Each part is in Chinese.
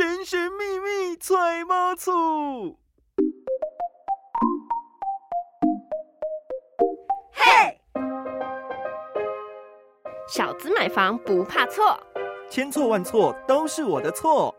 神神秘秘揣猫醋。嘿，小子买房不怕错，千错万错都是我的错。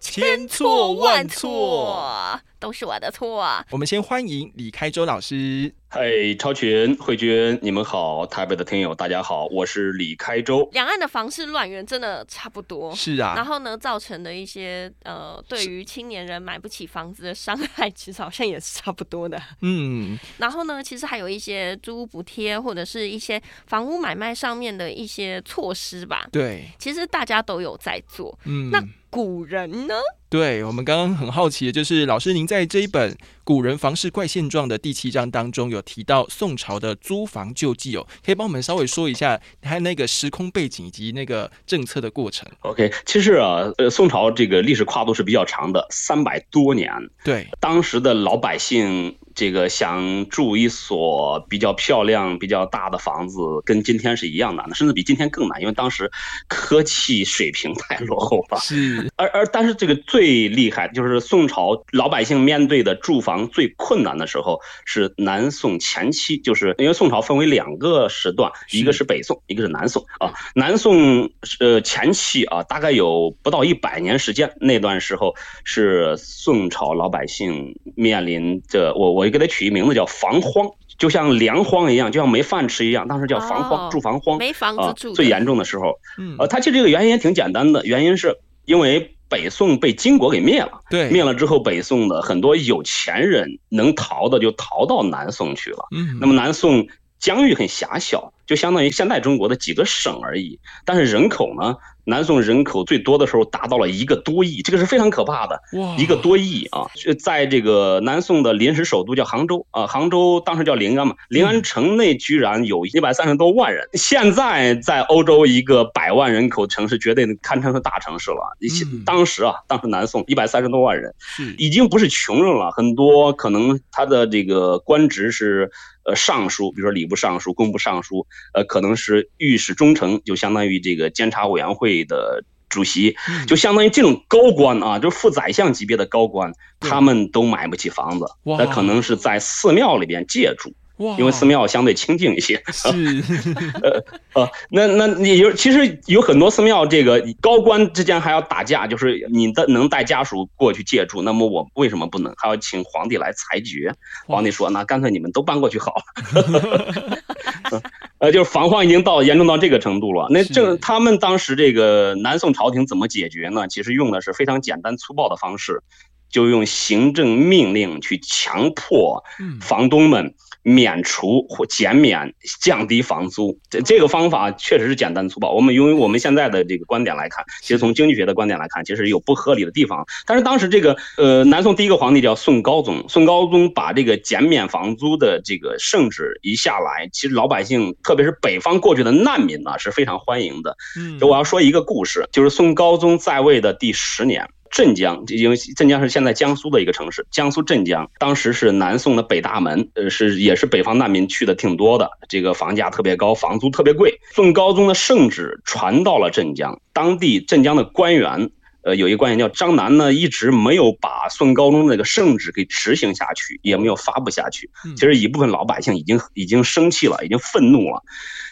千错万错都是我的错。我们先欢迎李开周老师。嗨，超群、慧君，你们好！台北的听友，大家好，我是李开周。两岸的房市乱源真的差不多，是啊。然后呢，造成的一些呃，对于青年人买不起房子的伤害，其实好像也是差不多的。嗯。然后呢，其实还有一些租屋补贴，或者是一些房屋买卖上面的一些措施吧。对。其实大家都有在做。嗯。那古人呢？对我们刚刚很好奇的就是，老师您在这一本《古人房事怪现状》的第七章当中有提到宋朝的租房救济哦，可以帮我们稍微说一下它那个时空背景以及那个政策的过程。OK，其实啊，呃，宋朝这个历史跨度是比较长的，三百多年。对，当时的老百姓。这个想住一所比较漂亮、比较大的房子，跟今天是一样难的，甚至比今天更难，因为当时科技水平太落后了。是，而而但是这个最厉害就是宋朝老百姓面对的住房最困难的时候是南宋前期，就是因为宋朝分为两个时段，一个是北宋，一个是南宋啊。南宋呃前期啊，大概有不到一百年时间，那段时候是宋朝老百姓面临着我我。给它取一名字叫防荒，就像粮荒一样，就像没饭吃一样。当时叫防荒，住房荒，没房子住。最严重的时候，呃，它其实这个原因也挺简单的，原因是因为北宋被金国给灭了。对，灭了之后，北宋的很多有钱人能逃的就逃到南宋去了。嗯，那么南宋疆域很狭小，就相当于现在中国的几个省而已。但是人口呢？南宋人口最多的时候达到了一个多亿，这个是非常可怕的。哇，一个多亿啊！在这个南宋的临时首都叫杭州啊，杭州当时叫临安嘛，临安城内居然有一百三十多万人。现在在欧洲一个百万人口城市，绝对堪称是大城市了。当时啊，当时南宋一百三十多万人，已经不是穷人了，很多可能他的这个官职是呃尚书，比如说礼部尚书、工部尚书，呃，可能是御史中丞，就相当于这个监察委员会。的主席就相当于这种高官啊，就是副宰相级别的高官，他们都买不起房子，那可能是在寺庙里边借住。因为寺庙相对清静一些，是，呃呃，那那你就其实有很多寺庙，这个高官之间还要打架，就是你的能带家属过去借住，那么我为什么不能？还要请皇帝来裁决。皇帝说，那干脆你们都搬过去好了。呃，就是防患已经到严重到这个程度了。那正他们当时这个南宋朝廷怎么解决呢？其实用的是非常简单粗暴的方式。就用行政命令去强迫房东们免除或减免、降低房租，这这个方法确实是简单粗暴。我们因为我们现在的这个观点来看，其实从经济学的观点来看，其实有不合理的地方。但是当时这个呃，南宋第一个皇帝叫宋高宗，宋高宗把这个减免房租的这个圣旨一下来，其实老百姓，特别是北方过去的难民呢，是非常欢迎的。嗯，我要说一个故事，就是宋高宗在位的第十年。镇江，因为镇江是现在江苏的一个城市，江苏镇江当时是南宋的北大门，呃，是也是北方难民去的挺多的，这个房价特别高，房租特别贵。宋高宗的圣旨传到了镇江，当地镇江的官员，呃，有一个官员叫张南呢，一直没有把宋高宗那个圣旨给执行下去，也没有发布下去。其实一部分老百姓已经已经生气了，已经愤怒了。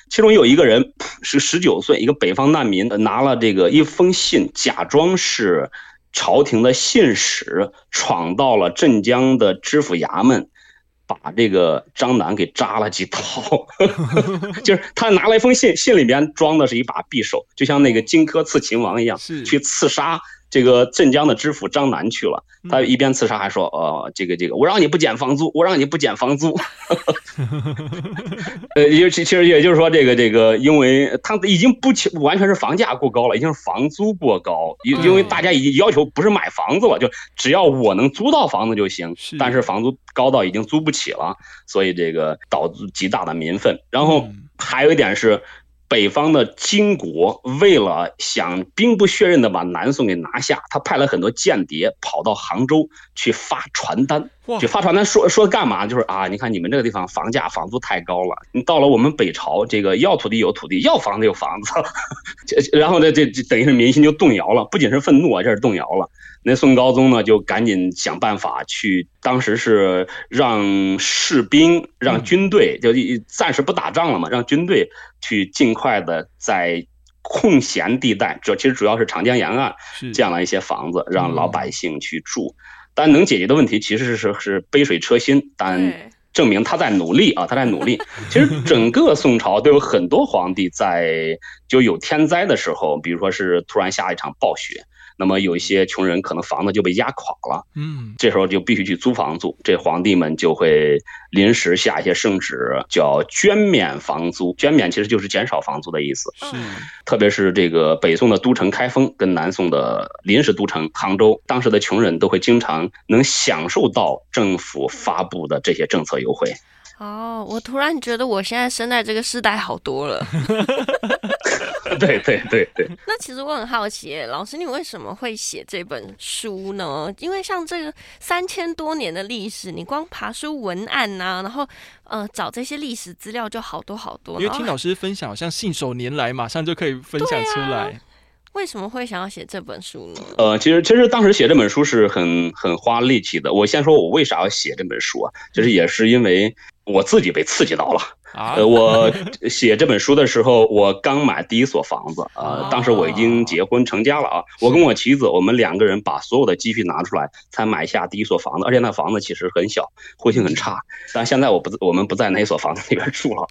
其中有一个人是十九岁，一个北方难民，拿了这个一封信，假装是。朝廷的信使闯到了镇江的知府衙门，把这个张楠给扎了几刀。就是他拿了一封信，信里面装的是一把匕首，就像那个荆轲刺秦王一样，去刺杀。这个镇江的知府张楠去了，他一边刺杀还说：“呃，这个这个，我让你不减房租，我让你不减房租。”呃，也其实也就是说，这个这个，因为他已经不完全是房价过高了，已经是房租过高，因因为大家已经要求不是买房子了，就只要我能租到房子就行。但是房租高到已经租不起了，所以这个导致极大的民愤。然后还有一点是。北方的金国为了想兵不血刃的把南宋给拿下，他派了很多间谍跑到杭州去发传单。就发传单说说干嘛？就是啊，你看你们这个地方房价房租太高了。你到了我们北朝，这个要土地有土地，要房子有房子。这然后呢，这这等于是民心就动摇了，不仅是愤怒啊，这是动摇了。那宋高宗呢，就赶紧想办法去，当时是让士兵、让军队，就暂时不打仗了嘛，让军队去尽快的在空闲地带，这其实主要是长江沿岸建了一些房子，让老百姓去住。但能解决的问题其实是是杯水车薪，但证明他在努力啊，他在努力。其实整个宋朝都有很多皇帝在就有天灾的时候，比如说是突然下一场暴雪。那么有一些穷人可能房子就被压垮了，嗯，这时候就必须去租房住，这皇帝们就会临时下一些圣旨，叫捐免房租。捐免其实就是减少房租的意思。是，特别是这个北宋的都城开封跟南宋的临时都城杭州，当时的穷人都会经常能享受到政府发布的这些政策优惠。哦，我突然觉得我现在生在这个时代好多了。对对对对。那其实我很好奇，老师你为什么会写这本书呢？因为像这个三千多年的历史，你光爬书文案呐，然后呃找这些历史资料就好多好多。因为听老师分享，好像信手拈来，马上就可以分享出来。为什么会想要写这本书呢？呃，其实其实当时写这本书是很很花力气的。我先说我为啥要写这本书啊？就是也是因为我自己被刺激到了。呃，我写这本书的时候，我刚买第一所房子啊，当时我已经结婚成家了啊。我跟我妻子，我们两个人把所有的积蓄拿出来，才买下第一所房子，而且那房子其实很小，户型很差。但现在我不，我们不在那所房子里边住了。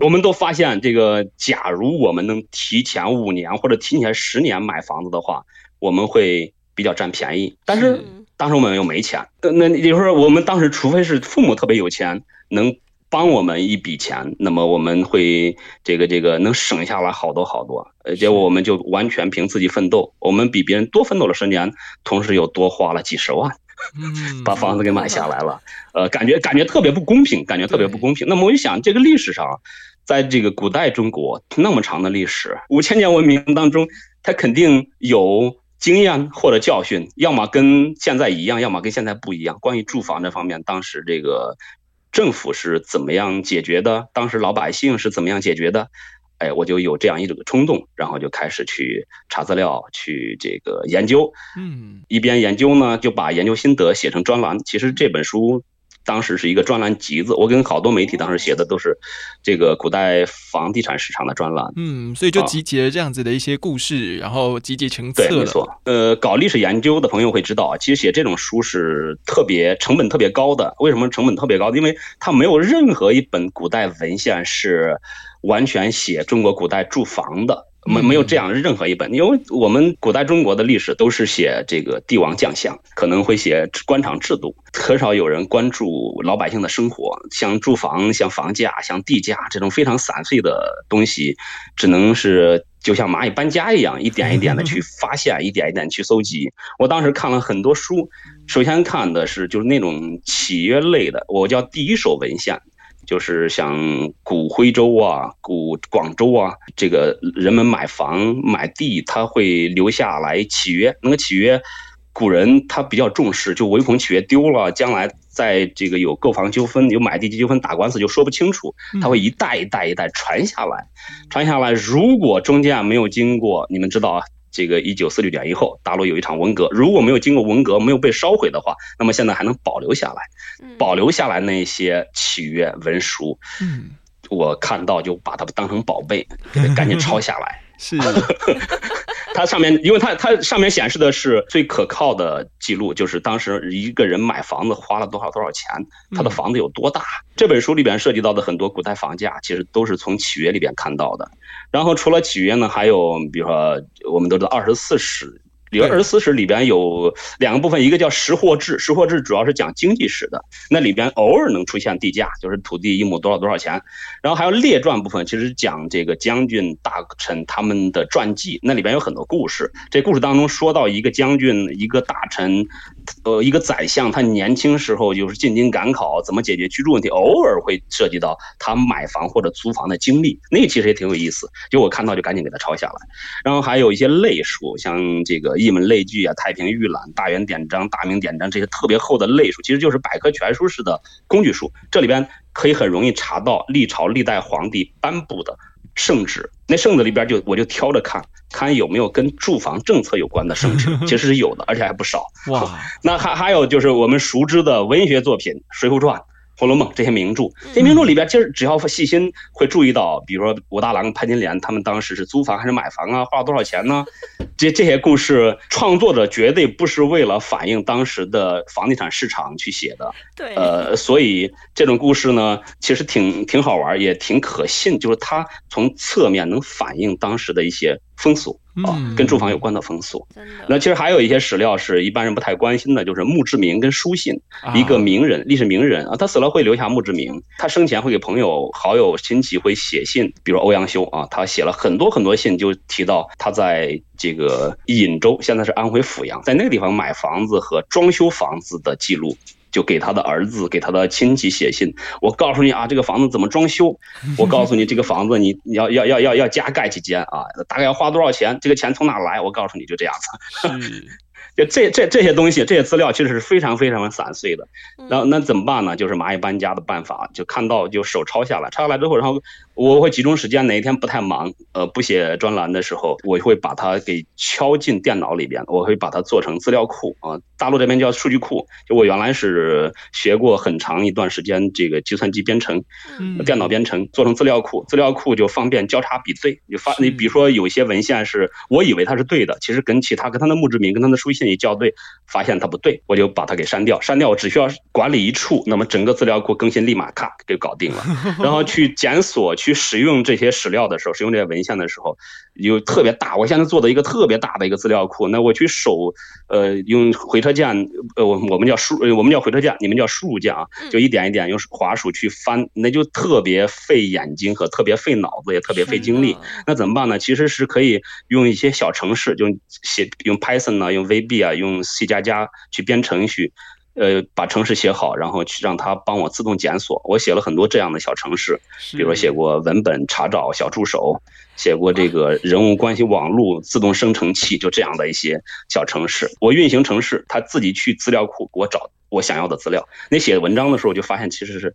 我们都发现，这个假如我们能提前五年或者提前十年买房子的话，我们会比较占便宜。但是当时我们又没钱，那也就是说，我们当时除非是父母特别有钱，能。帮我们一笔钱，那么我们会这个这个能省下来好多好多，呃，结果我们就完全凭自己奋斗，我们比别人多奋斗了十年，同时又多花了几十万，把房子给买下来了，呃，感觉感觉特别不公平，感觉特别不公平。那么我就想，这个历史上，在这个古代中国那么长的历史，五千年文明当中，它肯定有经验或者教训，要么跟现在一样，要么跟现在不一样。关于住房这方面，当时这个。政府是怎么样解决的？当时老百姓是怎么样解决的？哎，我就有这样一种冲动，然后就开始去查资料，去这个研究。嗯，一边研究呢，就把研究心得写成专栏。其实这本书。当时是一个专栏集子，我跟好多媒体当时写的都是这个古代房地产市场的专栏。嗯，所以就集结这样子的一些故事，然后集结成册。对，没错。呃，搞历史研究的朋友会知道啊，其实写这种书是特别成本特别高的。为什么成本特别高？因为它没有任何一本古代文献是完全写中国古代住房的。没没有这样任何一本，因为我们古代中国的历史都是写这个帝王将相，可能会写官场制度，很少有人关注老百姓的生活，像住房、像房价、像地价这种非常散碎的东西，只能是就像蚂蚁搬家一样，一点一点的去 发现，一点一点去搜集。我当时看了很多书，首先看的是就是那种契约类的，我叫第一手文献。就是像古徽州啊、古广州啊，这个人们买房买地，他会留下来契约。那个契约，古人他比较重视，就唯恐契约丢了，将来在这个有购房纠纷、有买地纠纷打官司就说不清楚，他会一代一代一代传下来，传下来。如果中间啊没有经过，你们知道啊。这个一九四六年以后，大陆有一场文革，如果没有经过文革，没有被烧毁的话，那么现在还能保留下来，保留下来那些契约文书，嗯，我看到就把它当成宝贝，赶紧抄下来。是，它上面，因为它它上面显示的是最可靠的记录，就是当时一个人买房子花了多少多少钱，他的房子有多大。这本书里边涉及到的很多古代房价，其实都是从契约里边看到的。然后除了契约呢，还有比如说我们都知道二十四史。里边二十四史里边有两个部分，一个叫识货志，识货志主要是讲经济史的，那里边偶尔能出现地价，就是土地一亩多少多少钱。然后还有列传部分，其实讲这个将军大臣他们的传记，那里边有很多故事。这故事当中说到一个将军、一个大臣、呃一个宰相，他年轻时候就是进京赶考，怎么解决居住问题，偶尔会涉及到他买房或者租房的经历，那个其实也挺有意思。就我看到就赶紧给他抄下来。然后还有一些类书，像这个。一门类聚啊、太平御览、大元典章、大明典章这些特别厚的类书，其实就是百科全书式的工具书。这里边可以很容易查到历朝历代皇帝颁布的圣旨，那圣旨里边就我就挑着看看有没有跟住房政策有关的圣旨，其实是有的，而且还不少。哇，那还还有就是我们熟知的文学作品《水浒传》。《红楼梦》这些名著，这些名著里边，其实只要细心会注意到，比如说武大郎、潘金莲，他们当时是租房还是买房啊？花了多少钱呢？这这些故事创作者绝对不是为了反映当时的房地产市场去写的。对。呃，所以这种故事呢，其实挺挺好玩，也挺可信，就是它从侧面能反映当时的一些风俗。啊，跟住房有关的风俗。那其实还有一些史料是一般人不太关心的，就是墓志铭跟书信。一个名人，历史名人啊，他死了会留下墓志铭，他生前会给朋友、好友、亲戚会写信，比如欧阳修啊，他写了很多很多信，就提到他在这个颍州，现在是安徽阜阳，在那个地方买房子和装修房子的记录。就给他的儿子，给他的亲戚写信。我告诉你啊，这个房子怎么装修？我告诉你，这个房子你你要要要要要加盖几间啊？大概要花多少钱？这个钱从哪来？我告诉你就这样子。就这这这些东西，这些资料其实是非常非常的散碎的。然后那怎么办呢？就是蚂蚁搬家的办法，就看到就手抄下来，抄下来之后，然后。我会集中时间，哪一天不太忙，呃，不写专栏的时候，我会把它给敲进电脑里边，我会把它做成资料库啊。大陆这边叫数据库，就我原来是学过很长一段时间这个计算机编程，电脑编程，做成资料库，资料库就方便交叉比对。你发，你比如说有些文献是我以为它是对的，其实跟其他跟它的墓志铭跟它的书信一校对，发现它不对，我就把它给删掉。删掉我只需要管理一处，那么整个资料库更新立马咔就搞定了，然后去检索。去使用这些史料的时候，使用这些文献的时候，有特别大。我现在做的一个特别大的一个资料库，那我去手，呃，用回车键，呃，我我们叫输，我们叫回车键，你们叫输入键啊，就一点一点用滑鼠去翻，那就特别费眼睛和特别费脑子，也特别费精力。那怎么办呢？其实是可以用一些小程式，就写用 Python 啊，用 VB 啊，用 C 加加去编程序。呃，把程式写好，然后去让它帮我自动检索。我写了很多这样的小程式，比如说写过文本查找小助手，写过这个人物关系网络自动生成器，就这样的一些小程式。我运行城市，它自己去资料库给我找我想要的资料。那写文章的时候，就发现其实是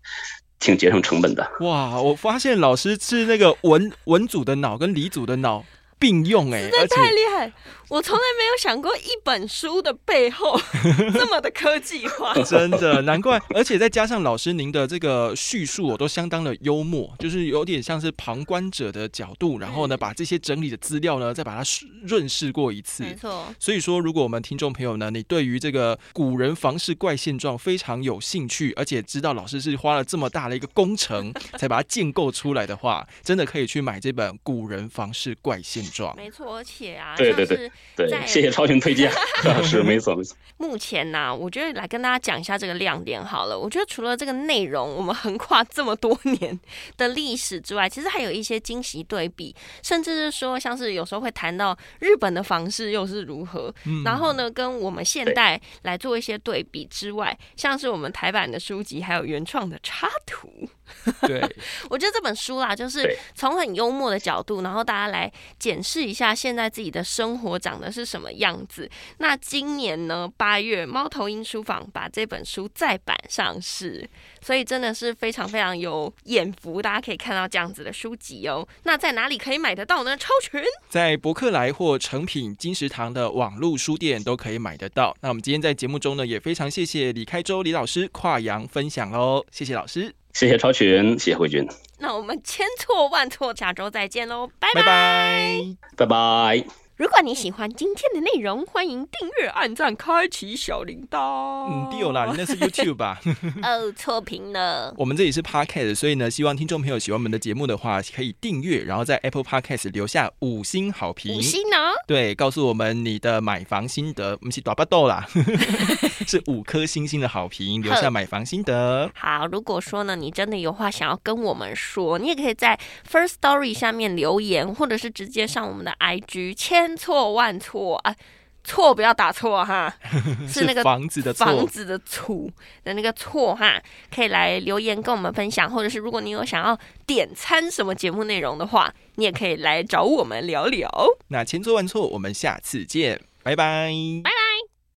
挺节省成本的。哇，我发现老师是那个文文组的脑跟理组的脑并用，哎，太厉害。我从来没有想过一本书的背后 这么的科技化，真的难怪。而且再加上老师您的这个叙述，我都相当的幽默，就是有点像是旁观者的角度，然后呢，把这些整理的资料呢，再把它润饰过一次。没错。所以说，如果我们听众朋友呢，你对于这个古人房事怪现状非常有兴趣，而且知道老师是花了这么大的一个工程才把它建构出来的话，真的可以去买这本《古人房事怪现状》。没错，而且啊，对对对。对，谢谢超群推荐，是没错没错。目前呢，我觉得来跟大家讲一下这个亮点好了。我觉得除了这个内容，我们横跨这么多年的历史之外，其实还有一些惊喜对比，甚至是说像是有时候会谈到日本的房市又是如何，然后呢，跟我们现代来做一些对比之外，像是我们台版的书籍，还有原创的插图。对，我觉得这本书啦，就是从很幽默的角度，然后大家来检视一下现在自己的生活长得是什么样子。那今年呢，八月猫头鹰书房把这本书再版上市，所以真的是非常非常有眼福，大家可以看到这样子的书籍哦。那在哪里可以买得到呢？超群在博客来或成品金石堂的网络书店都可以买得到。那我们今天在节目中呢，也非常谢谢李开周李老师跨洋分享哦，谢谢老师。谢谢超群，谢谢慧君。那我们千错万错，下周再见喽，拜拜，拜拜。如果你喜欢今天的内容，欢迎订阅、按赞、开启小铃铛。嗯，有啦，你那是 YouTube 吧？哦，错评了。我们这里是 Podcast，所以呢，希望听众朋友喜欢我们的节目的话，可以订阅，然后在 Apple Podcast 留下五星好评。五星呢？对，告诉我们你的买房心得。我们是打巴豆啦，是五颗星星的好评，留下买房心得。好，如果说呢，你真的有话想要跟我们说，你也可以在 First Story 下面留言，或者是直接上我们的 IG 签。千错万错啊，错不要打错哈，是那个房子的房子的错的那个错哈，可以来留言跟我们分享，或者是如果你有想要点餐什么节目内容的话，你也可以来找我们聊聊。那千错万错，我们下次见。拜拜，拜拜。